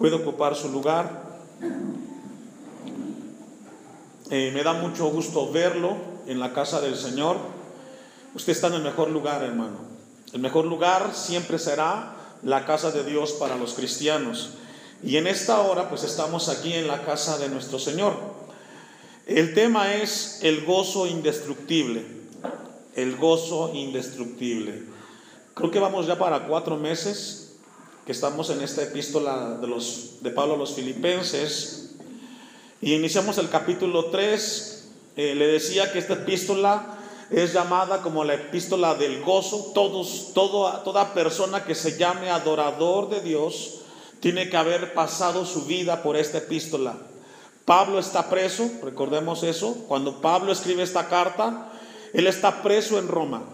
puede ocupar su lugar. Eh, me da mucho gusto verlo en la casa del Señor. Usted está en el mejor lugar, hermano. El mejor lugar siempre será la casa de Dios para los cristianos. Y en esta hora, pues estamos aquí en la casa de nuestro Señor. El tema es el gozo indestructible. El gozo indestructible. Creo que vamos ya para cuatro meses estamos en esta epístola de, los, de Pablo a los filipenses. Y iniciamos el capítulo 3. Eh, le decía que esta epístola es llamada como la epístola del gozo. Todos, todo, toda persona que se llame adorador de Dios tiene que haber pasado su vida por esta epístola. Pablo está preso, recordemos eso, cuando Pablo escribe esta carta, él está preso en Roma.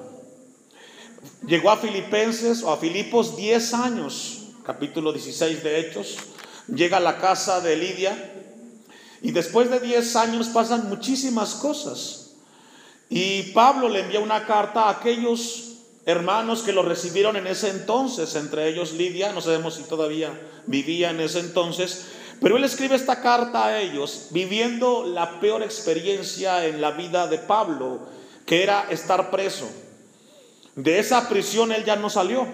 Llegó a Filipenses o a Filipos 10 años, capítulo 16 de Hechos, llega a la casa de Lidia y después de 10 años pasan muchísimas cosas. Y Pablo le envía una carta a aquellos hermanos que lo recibieron en ese entonces, entre ellos Lidia, no sabemos si todavía vivía en ese entonces, pero él escribe esta carta a ellos viviendo la peor experiencia en la vida de Pablo, que era estar preso. De esa prisión él ya no salió,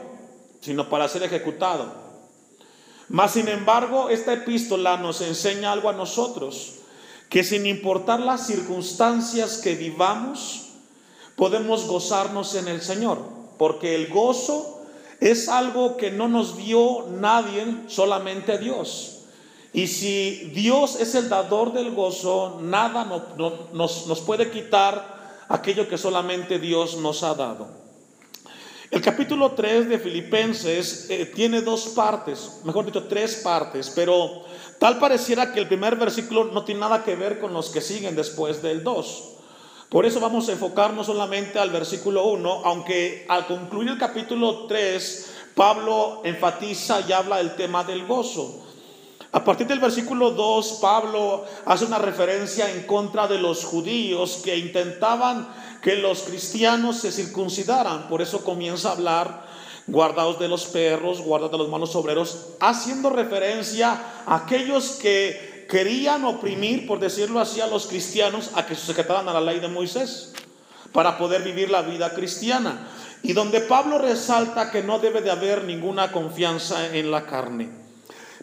sino para ser ejecutado. Mas, sin embargo, esta epístola nos enseña algo a nosotros, que sin importar las circunstancias que vivamos, podemos gozarnos en el Señor porque el gozo es algo que no nos dio nadie, solamente Dios. Y si Dios es el dador del gozo, nada nos, puede quitar aquello que solamente Dios nos ha dado. El capítulo 3 de Filipenses eh, tiene dos partes, mejor dicho, tres partes, pero tal pareciera que el primer versículo no tiene nada que ver con los que siguen después del 2. Por eso vamos a enfocarnos solamente al versículo 1, aunque al concluir el capítulo 3, Pablo enfatiza y habla del tema del gozo. A partir del versículo 2, Pablo hace una referencia en contra de los judíos que intentaban que los cristianos se circuncidaran. Por eso comienza a hablar, guardados de los perros, guardados de los malos obreros, haciendo referencia a aquellos que querían oprimir, por decirlo así, a los cristianos a que se sujetaran a la ley de Moisés para poder vivir la vida cristiana. Y donde Pablo resalta que no debe de haber ninguna confianza en la carne.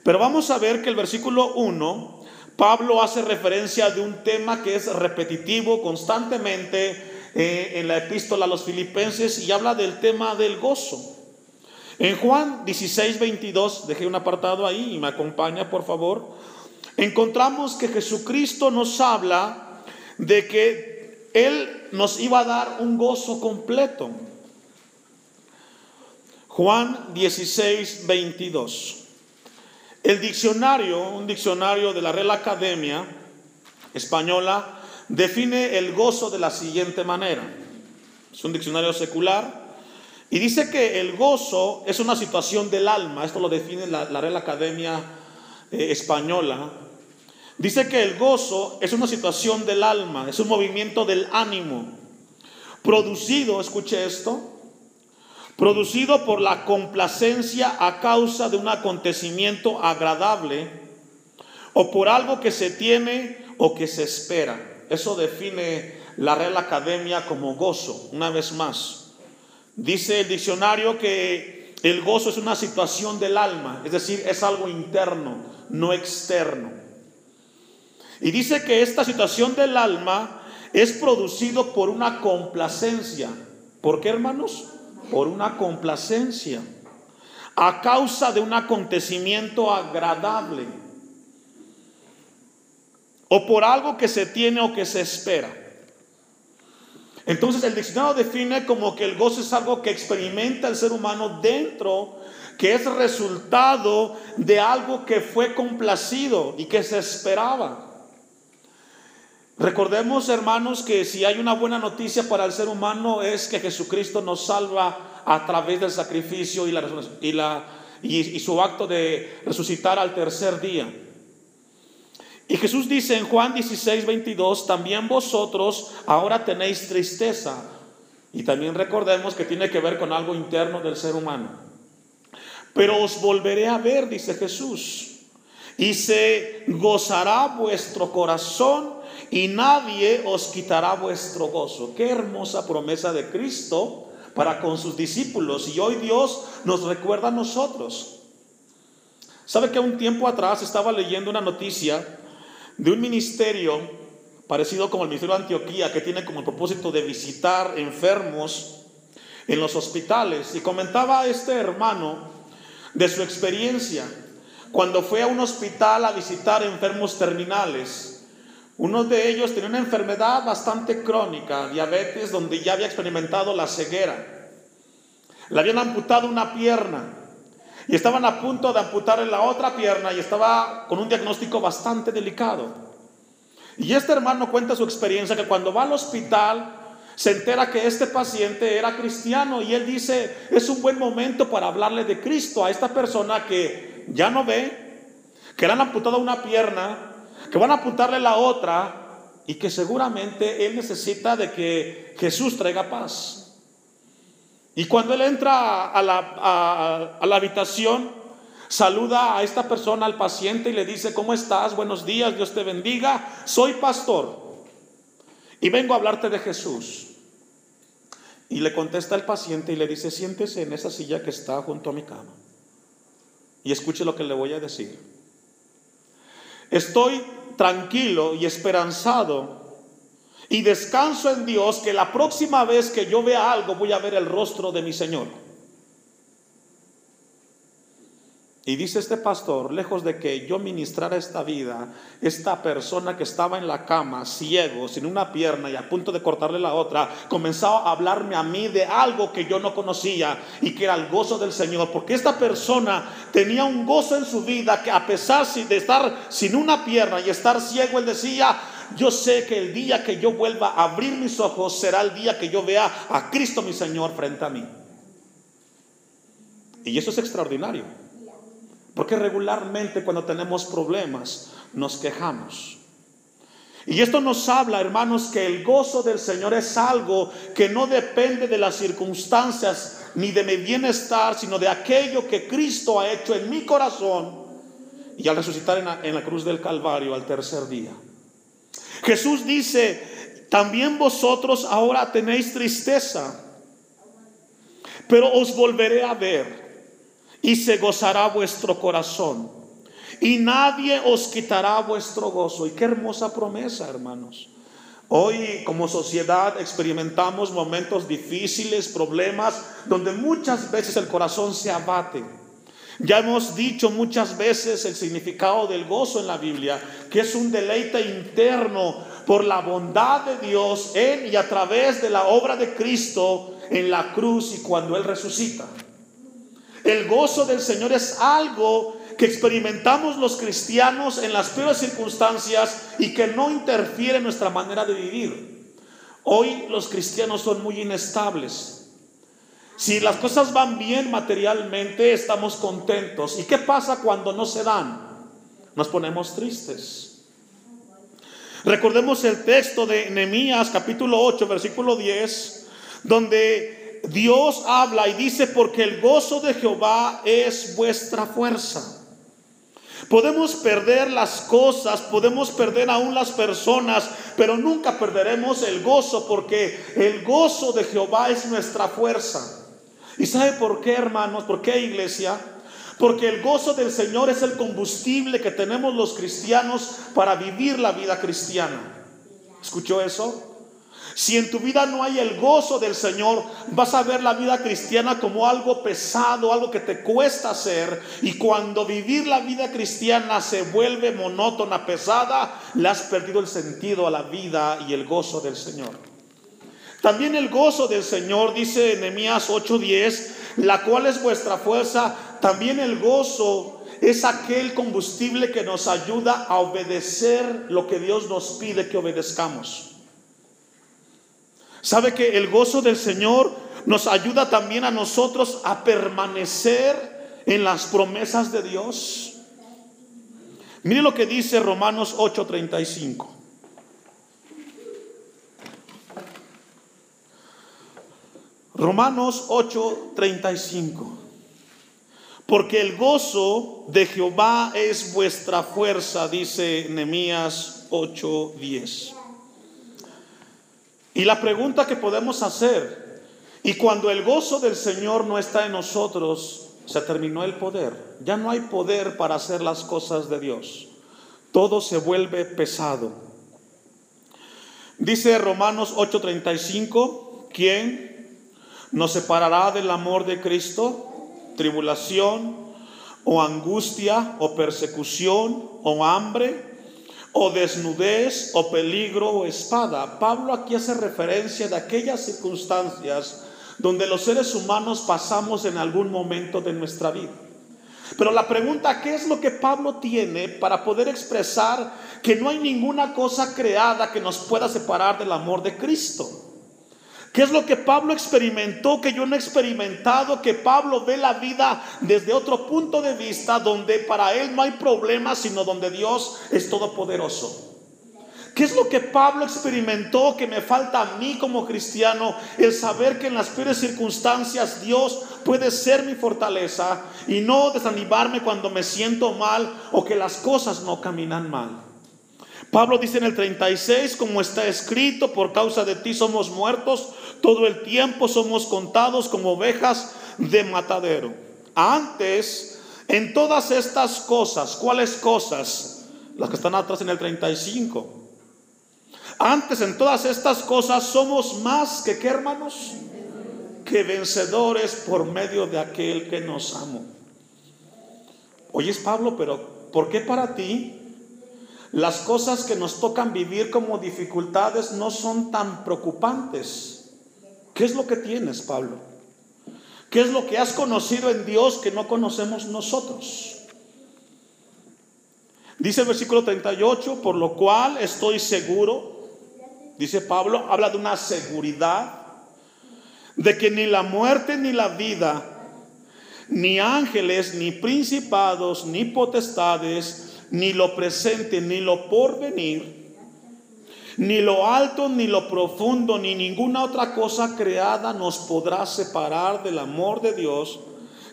Pero vamos a ver que el versículo 1, Pablo hace referencia de un tema que es repetitivo constantemente eh, en la epístola a los filipenses y habla del tema del gozo. En Juan 16, 22, dejé un apartado ahí y me acompaña por favor encontramos que Jesucristo nos habla de que Él nos iba a dar un gozo completo. Juan 16, 22. El diccionario, un diccionario de la Real Academia Española, define el gozo de la siguiente manera. Es un diccionario secular. Y dice que el gozo es una situación del alma. Esto lo define la, Real Academia eh, Española. Dice que el gozo es una situación del alma, es un movimiento del ánimo, producido, escuche esto, producido por la complacencia a causa de un acontecimiento agradable o por algo que se tiene o que se espera. Eso define la Real Academia como gozo, una vez más. Dice el diccionario que el gozo es una situación del alma, es decir, es algo interno, no externo. Y dice que esta situación del alma es producido por una complacencia. ¿Por qué, hermanos? Por una complacencia. A causa de un acontecimiento agradable. O por algo que se tiene o que se espera. Entonces el diccionario define como que el gozo es algo que experimenta el ser humano dentro, que es resultado de algo que fue complacido y que se esperaba. Recordemos, hermanos, que si hay una buena noticia para el ser humano es que Jesucristo nos salva a través del sacrificio y, la, y, la, y, su acto de resucitar al tercer día. Y Jesús dice en Juan 16, 22, también vosotros ahora tenéis tristeza. Y también recordemos que tiene que ver con algo interno del ser humano. Pero os volveré a ver, dice Jesús. y se gozará vuestro corazón y nadie os quitará vuestro gozo. Qué hermosa promesa de Cristo para con sus discípulos y hoy Dios nos recuerda a nosotros. ¿Sabe que un tiempo atrás estaba leyendo una noticia de un ministerio parecido como el Ministerio de Antioquía que tiene como propósito de visitar enfermos en los hospitales y comentaba este hermano de su experiencia cuando fue a un hospital a visitar enfermos terminales uno de ellos tenía una enfermedad bastante crónica, diabetes, donde ya había experimentado la ceguera. Le habían amputado una pierna y estaban a punto de amputarle la otra pierna y estaba con un diagnóstico bastante delicado. Y este hermano cuenta su experiencia que cuando va al hospital se entera que este paciente era cristiano y él dice, es un buen momento para hablarle de Cristo a esta persona que ya no ve, que le han amputado una pierna que van a apuntarle la otra y que seguramente él necesita de que Jesús traiga paz. Y cuando él entra a la, a la habitación, saluda a esta persona, al paciente, y le dice, ¿cómo estás? Buenos días, Dios te bendiga. Soy pastor y vengo a hablarte de Jesús. Y le contesta el paciente y le dice, siéntese en esa silla que está junto a mi cama. Y escuche lo que le voy a decir. Estoy tranquilo y esperanzado y descanso en Dios que la próxima vez que yo vea algo voy a ver el rostro de mi Señor. Y dice este pastor, lejos de que yo ministrara esta vida, esta persona que estaba en la cama, ciego, sin una pierna y a punto de cortarle la otra, comenzaba a hablarme a mí de algo que yo no conocía y que era el gozo del Señor. Porque esta persona tenía un gozo en su vida que a pesar de estar sin una pierna y estar ciego, él decía, yo sé que el día que yo vuelva a abrir mis ojos será el día que yo vea a Cristo mi Señor frente a mí. Y eso es extraordinario. Porque regularmente cuando tenemos problemas nos quejamos. Y esto nos habla, hermanos, que el gozo del Señor es algo que no depende de las circunstancias ni de mi bienestar, sino de aquello que Cristo ha hecho en mi corazón y al resucitar en la, en la cruz del Calvario al tercer día. Jesús dice, también vosotros ahora tenéis tristeza, pero os volveré a ver y se gozará vuestro corazón. Y nadie os quitará vuestro gozo. Y qué hermosa promesa, hermanos. Hoy como sociedad experimentamos momentos difíciles, problemas, donde muchas veces el corazón se abate. Ya hemos dicho muchas veces el significado del gozo en la Biblia, que es un deleite interno por la bondad de Dios en y a través de la obra de Cristo en la cruz y cuando Él resucita. El gozo del Señor es algo que experimentamos los cristianos en las peores circunstancias y que no interfiere en nuestra manera de vivir. Hoy los cristianos son muy inestables. Si las cosas van bien materialmente, estamos contentos. ¿Y qué pasa cuando no se dan? Nos ponemos tristes. Recordemos el texto de Nehemías capítulo 8, versículo 10, donde Dios habla y dice, porque el gozo de Jehová es vuestra fuerza. Podemos perder las cosas, podemos perder aún las personas, pero nunca perderemos el gozo porque el gozo de Jehová es nuestra fuerza. ¿Y sabe por qué, hermanos? ¿Por qué, iglesia? Porque el gozo del Señor es el combustible que tenemos los cristianos para vivir la vida cristiana. ¿Escuchó eso? Si en tu vida no hay el gozo del Señor, vas a ver la vida cristiana como algo pesado, algo que te cuesta hacer. Y cuando vivir la vida cristiana se vuelve monótona, pesada, le has perdido el sentido a la vida y el gozo del Señor. También el gozo del Señor, dice Nehemías 8:10, la cual es vuestra fuerza. También el gozo es aquel combustible que nos ayuda a obedecer lo que Dios nos pide que obedezcamos. ¿Sabe que el gozo del Señor nos ayuda también a nosotros a permanecer en las promesas de Dios? Mire lo que dice Romanos 8:35. Romanos 8:35. porque el gozo de Jehová es vuestra fuerza, dice Nehemías 8:10. Y la pregunta que podemos hacer, y cuando el gozo del Señor no está en nosotros, se terminó el poder. Ya no hay poder para hacer las cosas de Dios. Todo se vuelve pesado. Dice Romanos 8:35, ¿quién nos separará del amor de Cristo? tribulación o angustia o persecución o hambre o desnudez o peligro o espada. Pablo aquí hace referencia de aquellas circunstancias donde los seres humanos pasamos en algún momento de nuestra vida. Pero la pregunta, ¿qué es lo que Pablo tiene para poder expresar que no hay ninguna cosa creada que nos pueda separar del amor de Cristo? ¿Qué es lo que Pablo experimentó que yo no he experimentado? Que Pablo ve la vida desde otro punto de vista donde para él no hay problema, sino donde Dios es todopoderoso. ¿Qué es lo que Pablo experimentó que me falta a mí como cristiano? El saber que en las peores circunstancias Dios puede ser mi fortaleza y no desanimarme cuando me siento mal o que las cosas no caminan mal. Pablo dice en el 36, como está escrito, por causa de ti somos muertos, todo el tiempo somos contados como ovejas de matadero. Antes, en todas estas cosas, ¿cuáles cosas? Las que están atrás en el 35. Antes, en todas estas cosas, somos más que qué hermanos? Que vencedores por medio de aquel que nos amó. Oyes Pablo, pero ¿por qué para ti las cosas que nos tocan vivir como dificultades no son tan preocupantes. ¿Qué es lo que tienes, Pablo? ¿Qué es lo que has conocido en Dios que no conocemos nosotros? Dice el versículo 38, por lo cual estoy seguro, dice Pablo, habla de una seguridad de que ni la muerte ni la vida, ni ángeles, ni principados, ni potestades, ni lo presente, ni lo porvenir, ni lo alto, ni lo profundo, ni ninguna otra cosa creada nos podrá separar del amor de Dios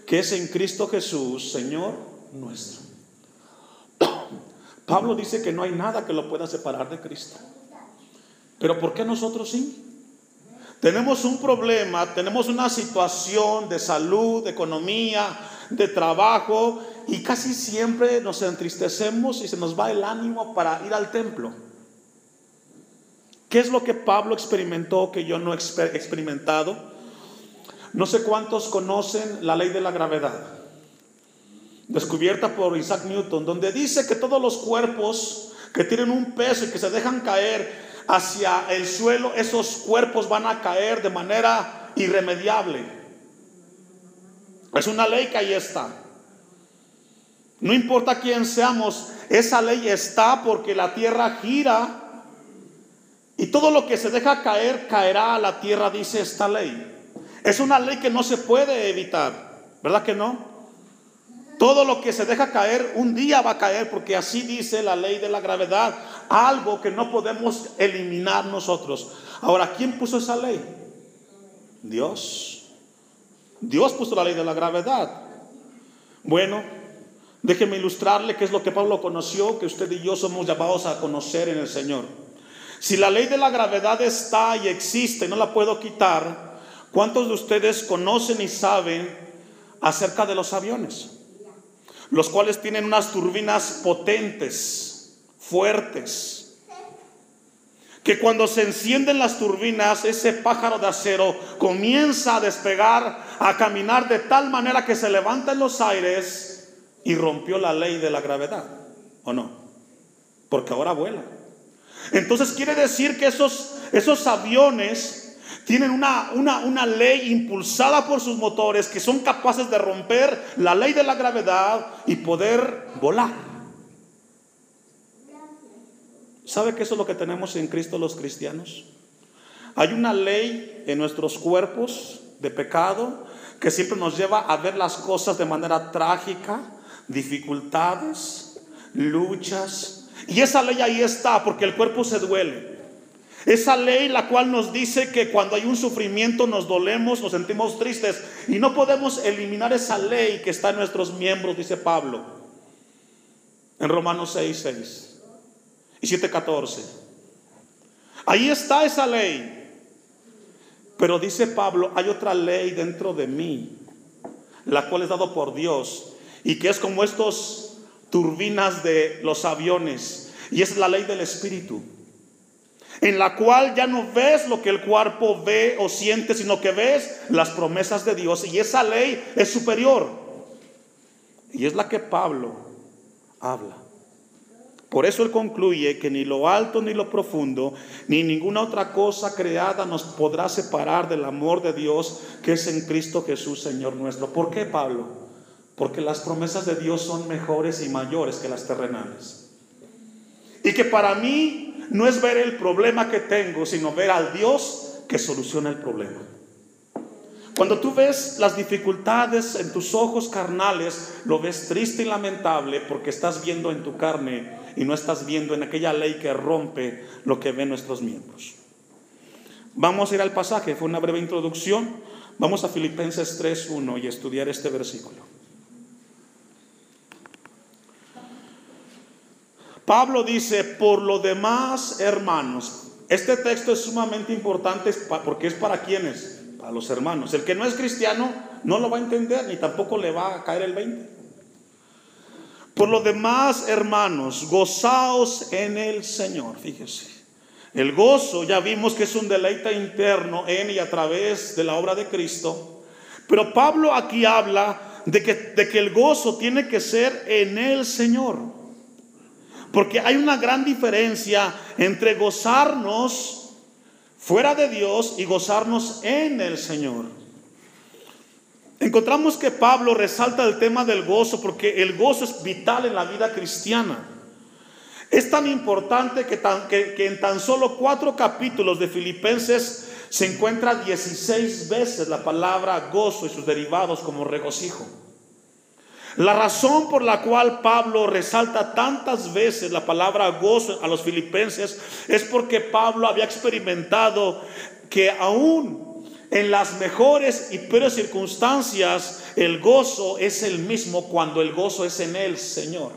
que es en Cristo Jesús, Señor nuestro. Pablo dice que no hay nada que lo pueda separar de Cristo. Pero ¿por qué nosotros sí? Tenemos un problema, tenemos una situación de salud, de economía, de trabajo y casi siempre nos entristecemos y se nos va el ánimo para ir al templo. ¿Qué es lo que Pablo experimentó que yo no he experimentado? No sé cuántos conocen la ley de la gravedad, descubierta por Isaac Newton, donde dice que todos los cuerpos que tienen un peso y que se dejan caer hacia el suelo, esos cuerpos van a caer de manera irremediable. Es una ley que ahí está. No importa quién seamos, esa ley está porque la tierra gira y todo lo que se deja caer caerá a la tierra, dice esta ley. Es una ley que no se puede evitar, ¿verdad que no? Todo lo que se deja caer un día va a caer porque así dice la ley de la gravedad, algo que no podemos eliminar nosotros. Ahora, ¿quién puso esa ley? Dios. Dios puso la ley de la gravedad. Bueno, Déjeme ilustrarle qué es lo que Pablo conoció, que usted y yo somos llamados a conocer en el Señor. Si la ley de la gravedad está y existe, no la puedo quitar, ¿cuántos de ustedes conocen y saben acerca de los aviones? Los cuales tienen unas turbinas potentes, fuertes, que cuando se encienden las turbinas, ese pájaro de acero comienza a despegar, a caminar de tal manera que se levanta en los aires y rompió la ley de la gravedad, ¿o no? Porque ahora vuela. Entonces quiere decir que esos, esos aviones tienen una, una, una ley impulsada por sus motores que son capaces de romper la ley de la gravedad y poder volar. ¿Sabe que eso es lo que tenemos en Cristo los cristianos? Hay una ley en nuestros cuerpos de pecado que siempre nos lleva a ver las cosas de manera trágica, dificultades, luchas. Y esa ley ahí está porque el cuerpo se duele. Esa ley la cual nos dice que cuando hay un sufrimiento nos dolemos, nos sentimos tristes y no podemos eliminar esa ley que está en nuestros miembros, dice Pablo. En Romanos 6, 6 y 7, 14. Ahí está esa ley. Pero dice Pablo, hay otra ley dentro de mí, la cual es dado por Dios y que es como estos turbinas de los aviones y es la ley del Espíritu en la cual ya no ves lo que el cuerpo ve o siente, sino que ves las promesas de Dios. Y esa ley es superior. Y es la que Pablo habla. Por eso él concluye que ni lo alto ni lo profundo, ni ninguna otra cosa creada nos podrá separar del amor de Dios que es en Cristo Jesús, Señor nuestro. ¿Por qué, Pablo? Porque las promesas de Dios son mejores y mayores que las terrenales. Y que para mí no es ver el problema que tengo, sino ver al Dios que soluciona el problema. Cuando tú ves las dificultades en tus ojos carnales, lo ves triste y lamentable porque estás viendo en tu carne y no estás viendo en aquella ley que rompe lo que ven nuestros miembros. Vamos a ir al pasaje, fue una breve introducción. Vamos a Filipenses 3.1 y estudiar este versículo. Pablo dice, por lo demás, hermanos, este texto es sumamente importante porque es para quienes, para los hermanos. El que no es cristiano no lo va a entender ni tampoco le va a caer el 20. Por lo demás, hermanos, gozaos en el Señor. Fíjese. El gozo ya vimos que es un deleite interno en y a través de la obra de Cristo. Pero Pablo aquí habla de que, de que el gozo tiene que ser en el Señor. Porque hay una gran diferencia entre gozarnos fuera de Dios y gozarnos en el Señor. Encontramos que Pablo resalta el tema del gozo porque el gozo es vital en la vida cristiana. Es tan importante que, en tan solo cuatro capítulos de Filipenses se encuentra 16 veces la palabra gozo y sus derivados como regocijo. La razón por la cual Pablo resalta tantas veces la palabra gozo a los filipenses es porque Pablo había experimentado que aún en las mejores y peores circunstancias el gozo es el mismo cuando el gozo es en el Señor.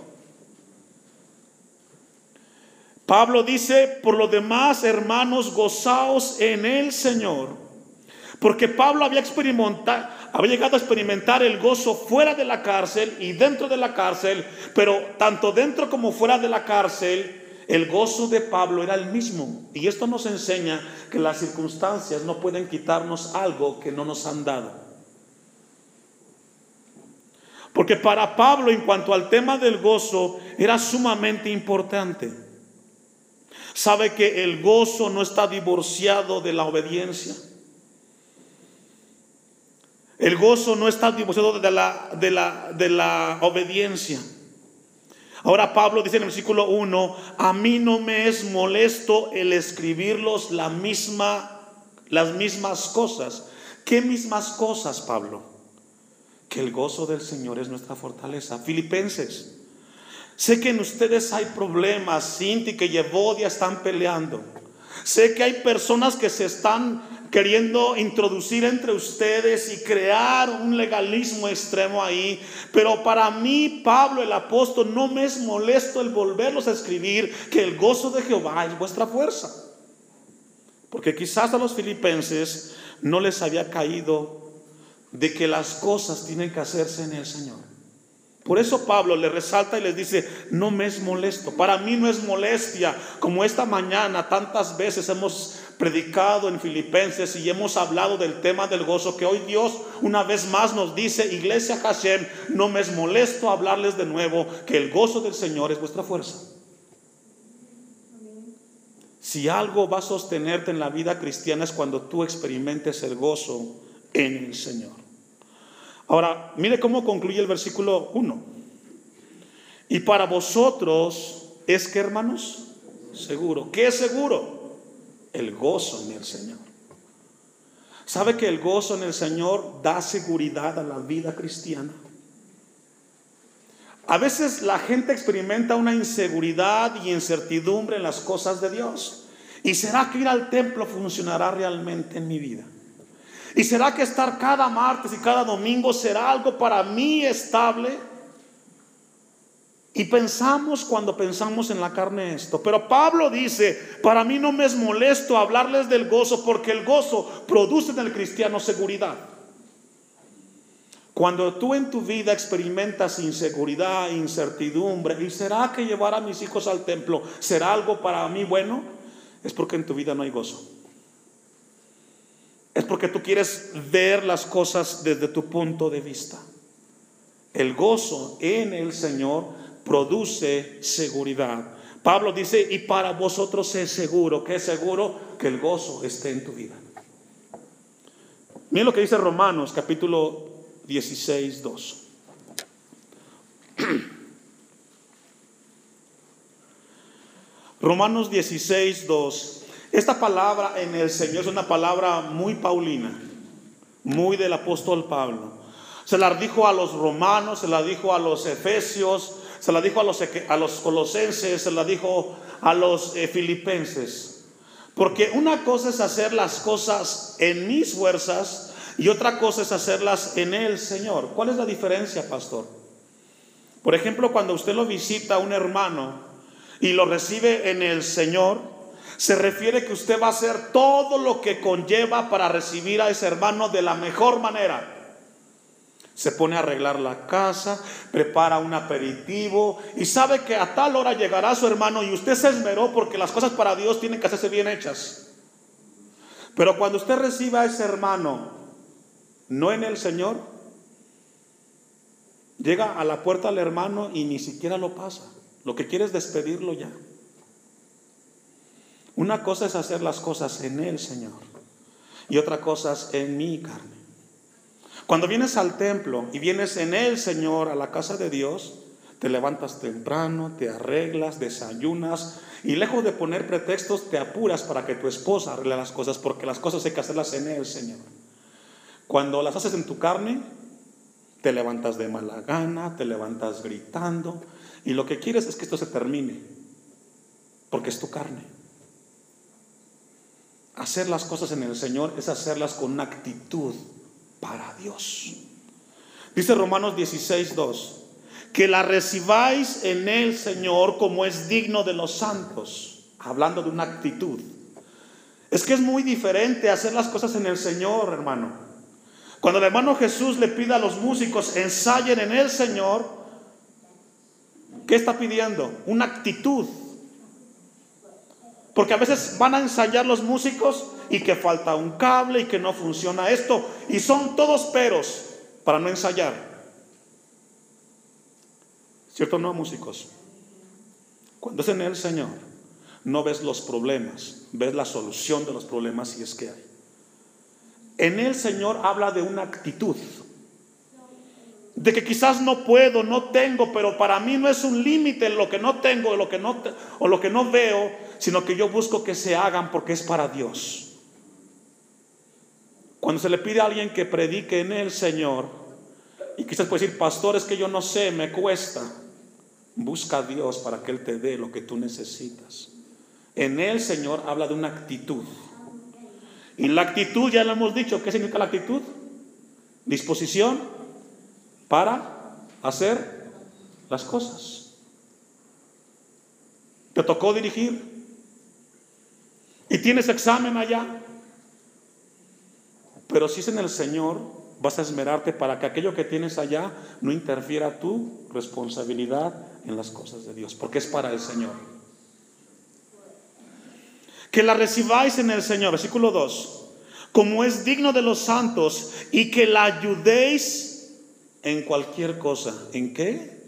Pablo dice, por lo demás, hermanos, gozaos en el Señor. Porque Pablo había experimentado, había llegado a experimentar el gozo fuera de la cárcel y dentro de la cárcel, pero tanto dentro como fuera de la cárcel, el gozo de Pablo era el mismo. Y esto nos enseña que las circunstancias no pueden quitarnos algo que no nos han dado. Porque para Pablo en cuanto al tema del gozo era sumamente importante. Sabe que el gozo no está divorciado de la obediencia. El gozo no está divorciado de la, la obediencia. Ahora Pablo dice en el versículo 1, a mí no me es molesto el escribirlos la misma, las mismas cosas. ¿Qué mismas cosas, Pablo? Que el gozo del Señor es nuestra fortaleza. Filipenses, sé que en ustedes hay problemas, Cinti que Yevodia están peleando. Sé que hay personas que se están queriendo introducir entre ustedes y crear un legalismo extremo ahí. Pero para mí, Pablo el apóstol, no me es molesto el volverlos a escribir que el gozo de Jehová es vuestra fuerza. Porque quizás a los filipenses no les había caído de que las cosas tienen que hacerse en el Señor. Por eso Pablo le resalta y les dice, no me es molesto. Para mí no es molestia, como esta mañana tantas veces hemos predicado en Filipenses y hemos hablado del tema del gozo, que hoy Dios una vez más nos dice, iglesia Hashem, no me es molesto hablarles de nuevo que el gozo del Señor es vuestra fuerza. Si algo va a sostenerte en la vida cristiana es cuando tú experimentes el gozo en el Señor. Ahora, mire cómo concluye el versículo 1. Y para vosotros es que, hermanos, seguro. ¿Qué es seguro? El gozo en el Señor. ¿Sabe que el gozo en el Señor da seguridad a la vida cristiana? A veces la gente experimenta una inseguridad y incertidumbre en las cosas de Dios. ¿Y será que ir al templo funcionará realmente en mi vida? ¿Y será que estar cada martes y cada domingo será algo para mí estable? Y pensamos cuando pensamos en la carne esto. Pero Pablo dice, para mí no me es molesto hablarles del gozo porque el gozo produce en el cristiano seguridad. Cuando tú en tu vida experimentas inseguridad, incertidumbre, ¿y será que llevar a mis hijos al templo será algo para mí bueno? Es porque en tu vida no hay gozo. Es porque tú quieres ver las cosas desde tu punto de vista. El gozo en el Señor produce seguridad. Pablo dice, y para vosotros es seguro, que es seguro que el gozo esté en tu vida. Miren lo que dice Romanos capítulo 16, 2. Romanos 16, 2. Esta palabra en el Señor es una palabra muy paulina, muy del apóstol Pablo. Se la dijo a los romanos, se la dijo a los efesios, se la dijo a los, colosenses, se la dijo a los eh, filipenses. Porque una cosa es hacer las cosas en mis fuerzas y otra cosa es hacerlas en el Señor. ¿Cuál es la diferencia, pastor? Por ejemplo, cuando usted lo visita a un hermano y lo recibe en el Señor, se refiere que usted va a hacer todo lo que conlleva para recibir a ese hermano de la mejor manera. Se pone a arreglar la casa, prepara un aperitivo y sabe que a tal hora llegará su hermano y usted se esmeró porque las cosas para Dios tienen que hacerse bien hechas. Pero cuando usted reciba a ese hermano no en el Señor, llega a la puerta al hermano y ni siquiera lo pasa. Lo que quiere es despedirlo ya. Una cosa es hacer las cosas en el Señor y otra cosa es en mi carne. Cuando vienes al templo y vienes en el Señor a la casa de Dios, te levantas temprano, te arreglas, desayunas y lejos de poner pretextos te apuras para que tu esposa arregle las cosas porque las cosas hay que hacerlas en el Señor. Cuando las haces en tu carne, te levantas de mala gana, te levantas gritando, y lo que quieres es que esto se termine, porque es tu carne. Hacer las cosas en el Señor es hacerlas con una actitud para Dios. Dice Romanos 16, 2, que la recibáis en el Señor como es digno de los santos, hablando de una actitud. Es que es muy diferente hacer las cosas en el Señor, hermano cuando el hermano Jesús le pide a los músicos ensayen en el Señor, ¿qué está pidiendo? Una actitud. Porque a veces van a ensayar los músicos y que falta un cable y que no funciona esto. Y son todos peros para no ensayar. ¿Cierto no, músicos? Cuando es en el Señor, no ves los problemas, ves la solución de los problemas si es que hay. En el Señor habla de una actitud. De que quizás no puedo, no tengo, pero para mí no es un límite lo que no tengo lo que no, o lo que no veo, sino que yo busco que se hagan porque es para Dios. Cuando se le pide a alguien que predique en el Señor, y quizás puede decir, pastor, es que yo no sé, me cuesta. Busca a Dios para que Él te dé lo que tú necesitas. En el Señor habla de una actitud. Y la actitud, ya lo hemos dicho, ¿qué significa la actitud? Disposición para hacer las cosas. Te tocó dirigir y tienes examen allá. Pero si es en el Señor, vas a esmerarte para que aquello que tienes allá no interfiera tu responsabilidad en las cosas de Dios, porque es para el Señor que la recibáis en el Señor, versículo 2, como es digno de los santos, y que la ayudéis en cualquier cosa. ¿En qué?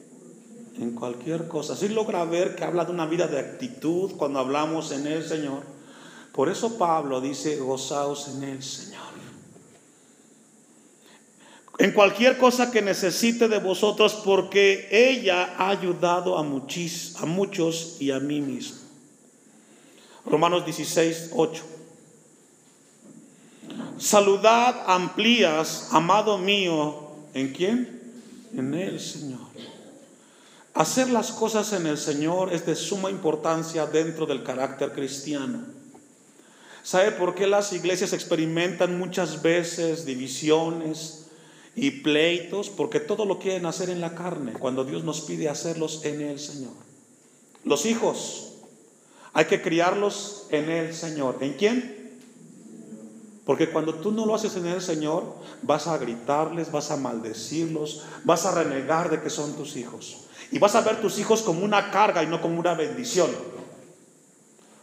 En cualquier cosa. Así logra ver que habla de una vida de actitud cuando hablamos en el Señor. Por eso Pablo dice, gozaos en el Señor. En cualquier cosa que necesite de vosotros, porque ella ha ayudado a, muchis, a muchos y a mí mismo. Romanos 16, 8. Saludad amplías, amado mío, ¿en quién? En el Señor. Hacer las cosas en el Señor es de suma importancia dentro del carácter cristiano. ¿Sabe por qué las iglesias experimentan muchas veces divisiones y pleitos? Porque todo lo quieren hacer en la carne, cuando Dios nos pide hacerlos en el Señor. Los hijos, hay que criarlos en el Señor. ¿En quién? Porque cuando tú no lo haces en el Señor, vas a gritarles, vas a maldecirlos, vas a renegar de que son tus hijos. Y vas a ver tus hijos como una carga y no como una bendición.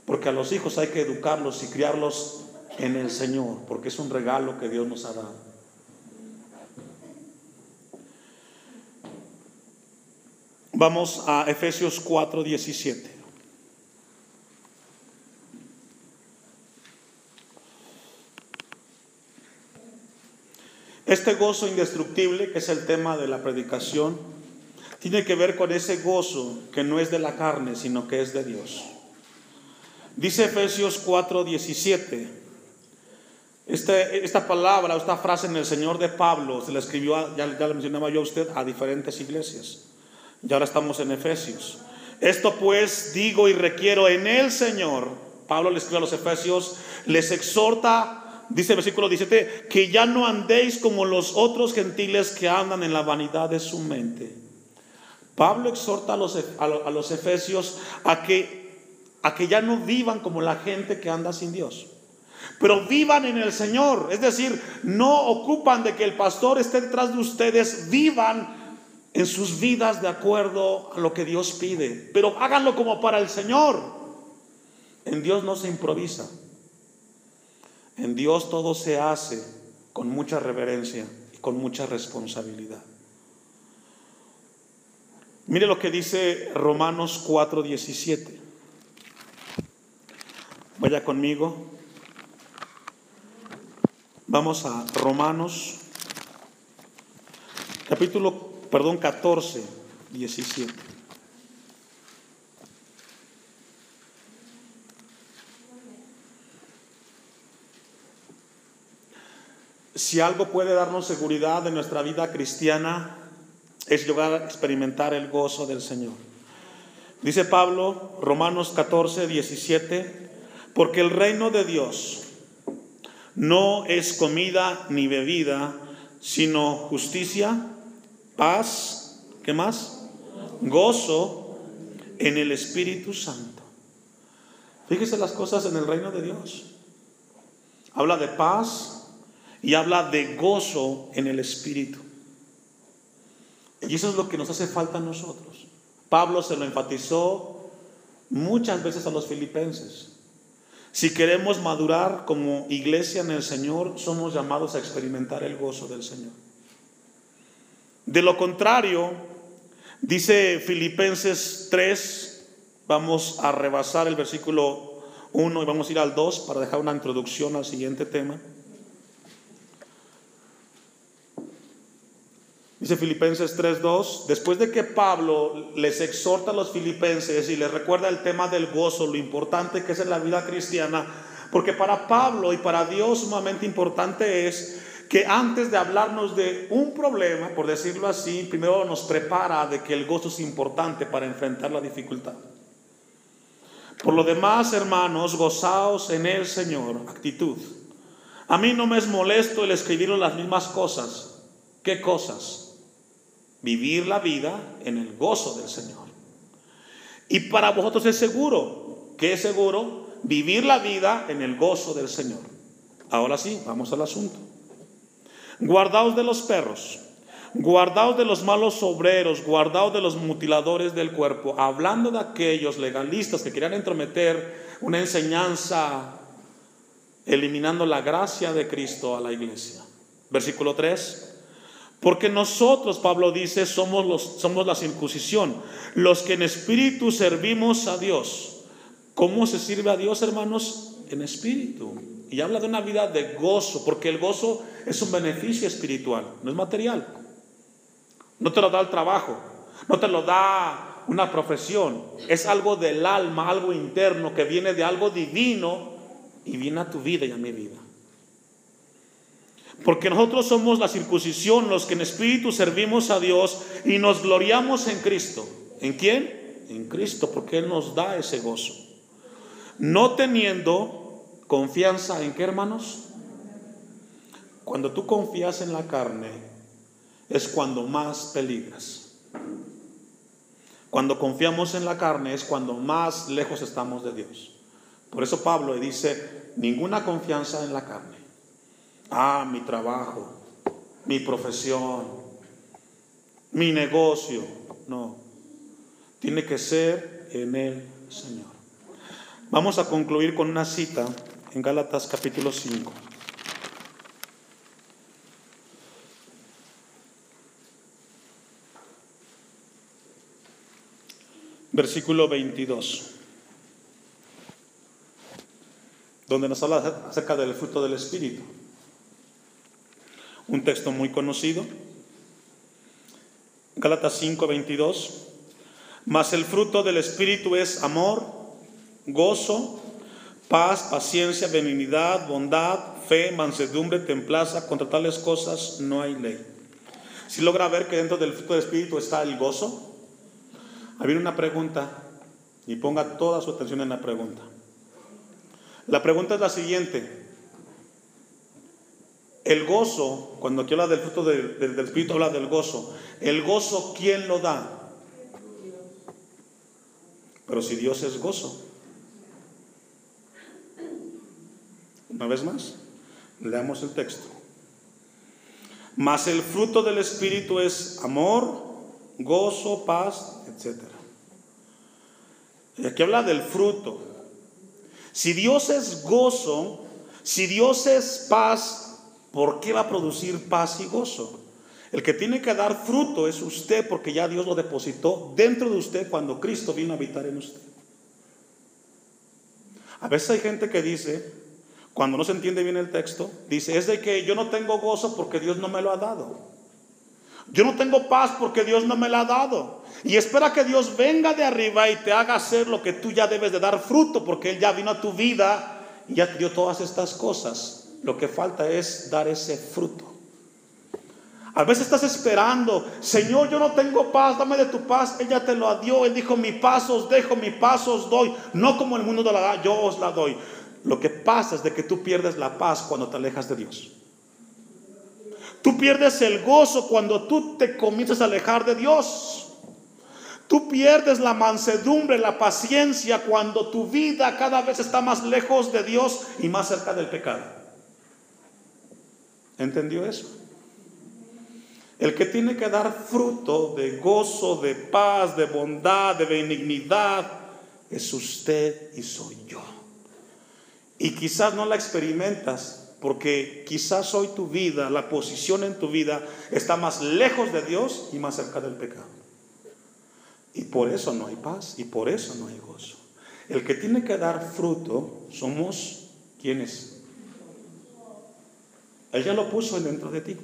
Porque a los hijos hay que educarlos y criarlos en el Señor, porque es un regalo que Dios nos ha dado. Vamos a Efesios 4, 17. Este gozo indestructible, que es el tema de la predicación, tiene que ver con ese gozo que no es de la carne, sino que es de Dios. Dice Efesios 4:17. Este, esta palabra, esta frase en el Señor de Pablo se la escribió, ya, ya la mencionaba yo a usted, a diferentes iglesias. Y ahora estamos en Efesios. Esto pues digo y requiero en el Señor. Pablo le escribe a los Efesios, les exhorta, dice el versículo 17, que ya no andéis como los otros gentiles que andan en la vanidad de su mente. Pablo exhorta a los, a los Efesios a que a que ya no vivan como la gente que anda sin Dios. Pero vivan en el Señor. Es decir, no ocupan de que el pastor esté detrás de ustedes. Vivan en sus vidas de acuerdo a lo que Dios pide. Pero háganlo como para el Señor. En Dios no se improvisa. En Dios todo se hace con mucha reverencia y con mucha responsabilidad. Mire lo que dice Romanos 4:17. Vaya conmigo. Vamos a Romanos, capítulo, perdón, 14, 17. Si algo puede darnos seguridad en nuestra vida cristiana, es llegar a experimentar el gozo del Señor. Dice Pablo, Romanos 14, 17, porque el reino de Dios no es comida ni bebida, sino justicia, paz, ¿qué más? Gozo en el Espíritu Santo. Fíjese las cosas en el reino de Dios. Habla de paz y habla de gozo en el Espíritu. Y eso es lo que nos hace falta a nosotros. Pablo se lo enfatizó muchas veces a los filipenses. Si queremos madurar como iglesia en el Señor, somos llamados a experimentar el gozo del Señor. De lo contrario, dice Filipenses 3, vamos a rebasar el versículo 1 y vamos a ir al 2 para dejar una introducción al siguiente tema. Dice Filipenses 3:2, después de que Pablo les exhorta a los filipenses y les recuerda el tema del gozo, lo importante que es en la vida cristiana, porque para Pablo y para Dios sumamente importante es que antes de hablarnos de un problema, por decirlo así, primero nos prepara de que el gozo es importante para enfrentar la dificultad. Por lo demás, hermanos, gozaos en el Señor, actitud. A mí no me es molesto el escribir las mismas cosas. ¿Qué cosas? Vivir la vida en el gozo del Señor. Y para vosotros es seguro, ¿qué es seguro? Vivir la vida en el gozo del Señor. Ahora sí, vamos al asunto. Guardaos de los perros, guardaos de los malos obreros, guardaos de los mutiladores del cuerpo, hablando de aquellos legalistas que querían entrometer una enseñanza eliminando la gracia de Cristo a la iglesia. Versículo 3. Porque nosotros, Pablo dice, somos, los, somos la circuncisión, los que en espíritu servimos a Dios. ¿Cómo se sirve a Dios, hermanos? En espíritu. Y habla de una vida de gozo, porque el gozo es un beneficio espiritual, no es material. No te lo da el trabajo, no te lo da una profesión, es algo del alma, algo interno que viene de algo divino y viene a tu vida y a mi vida. Porque nosotros somos la circuncisión, los que en espíritu servimos a Dios y nos gloriamos en Cristo. ¿En quién? En Cristo, porque Él nos da ese gozo. No teniendo ¿Confianza en qué, hermanos? Cuando tú confías en la carne, es cuando más peligras. Cuando confiamos en la carne es cuando más lejos estamos de Dios. Por eso Pablo dice, ninguna confianza en la carne. Ah, mi trabajo, mi profesión, mi negocio. No, tiene que ser en el Señor. Vamos a concluir con una cita en Gálatas capítulo 5. Versículo 22. Donde nos habla acerca del fruto del Espíritu. Un texto muy conocido. Gálatas 5, 22. Mas el fruto del Espíritu es amor, gozo, paz, paciencia, benignidad, bondad, fe, mansedumbre, templaza. Contra tales cosas no hay ley. Si logra ver que dentro del fruto del Espíritu está el gozo, había una pregunta y ponga toda su atención en la pregunta. La pregunta es la siguiente. El gozo, cuando aquí habla del fruto del Espíritu, habla del gozo. El gozo, ¿quién lo da? Pero si Dios es gozo. Una vez más, leamos el texto. Mas el fruto del Espíritu es amor, gozo, paz, etc. Y aquí habla del fruto. Si Dios es gozo, si Dios es paz, ¿por qué va a producir paz y gozo? El que tiene que dar fruto es usted porque ya Dios lo depositó dentro de usted cuando Cristo vino a habitar en usted. A veces hay gente que dice, cuando no se entiende bien el texto, dice, es de que yo no tengo gozo porque Dios no me lo ha dado. Yo no tengo paz porque Dios no me la ha dado. Y espera que Dios venga de arriba y te haga hacer lo que tú ya debes de dar fruto porque Él ya vino a tu vida y ya te dio todas estas cosas. Lo que falta es dar ese fruto. A veces estás esperando, Señor, yo no tengo paz, dame de tu paz. Ella te lo dio. Él dijo, mi paz os dejo, mi paz os doy. No como el mundo la da, yo os la doy. Lo que pasa es de que tú pierdes la paz cuando te alejas de Dios. Tú pierdes el gozo cuando tú te comienzas a alejar de Dios. Tú pierdes la mansedumbre, la paciencia cuando tu vida cada vez está más lejos de Dios y más cerca del pecado. ¿Entendió eso? El que tiene que dar fruto de gozo, de paz, de bondad, de benignidad, es usted y soy yo. Y quizás no la experimentas porque quizás hoy tu vida, la posición en tu vida está más lejos de Dios y más cerca del pecado. Y por eso no hay paz y por eso no hay gozo. El que tiene que dar fruto somos quienes. Él ya lo puso dentro de ti.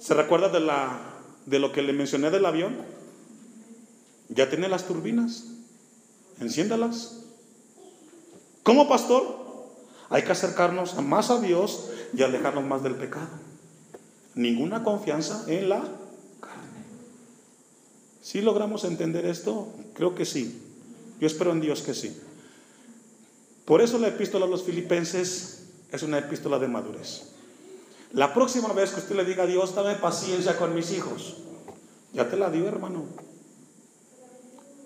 ¿Se recuerda de, la, de lo que le mencioné del avión? Ya tiene las turbinas. Enciéndalas. ¿Cómo, pastor? Hay que acercarnos más a Dios y alejarnos más del pecado. Ninguna confianza en la carne. ¿Sí logramos entender esto? Creo que sí. Yo espero en Dios que sí. Por eso la epístola a los filipenses es una epístola de madurez. La próxima vez que usted le diga a Dios, dame paciencia con mis hijos, ya te la dio, hermano.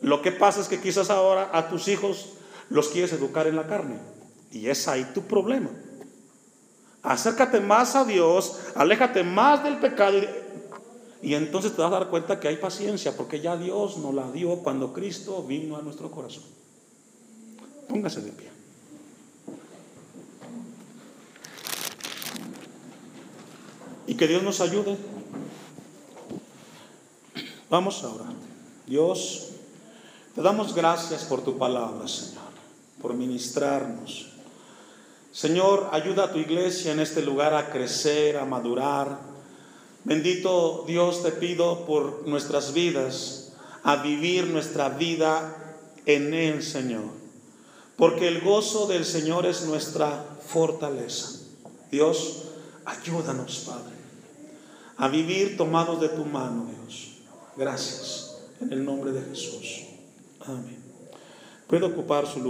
Lo que pasa es que quizás ahora a tus hijos los quieres educar en la carne. Y es ahí tu problema. Acércate más a Dios, aléjate más del pecado y, entonces te vas a dar cuenta que hay paciencia porque ya Dios nos la dio cuando Cristo vino a nuestro corazón. Póngase de pie. Que Dios nos ayude. Vamos a orar. Dios, te damos gracias por tu palabra, Señor, por ministrarnos. Señor, ayuda a tu iglesia en este lugar a crecer, a madurar. Bendito Dios, te pido por nuestras vidas, a vivir nuestra vida en Él, Señor. Porque el gozo del Señor es nuestra fortaleza. Dios, ayúdanos, Padre a vivir tomados de tu mano, Dios. Gracias. En el nombre de Jesús. Amén. Puede ocupar su lugar.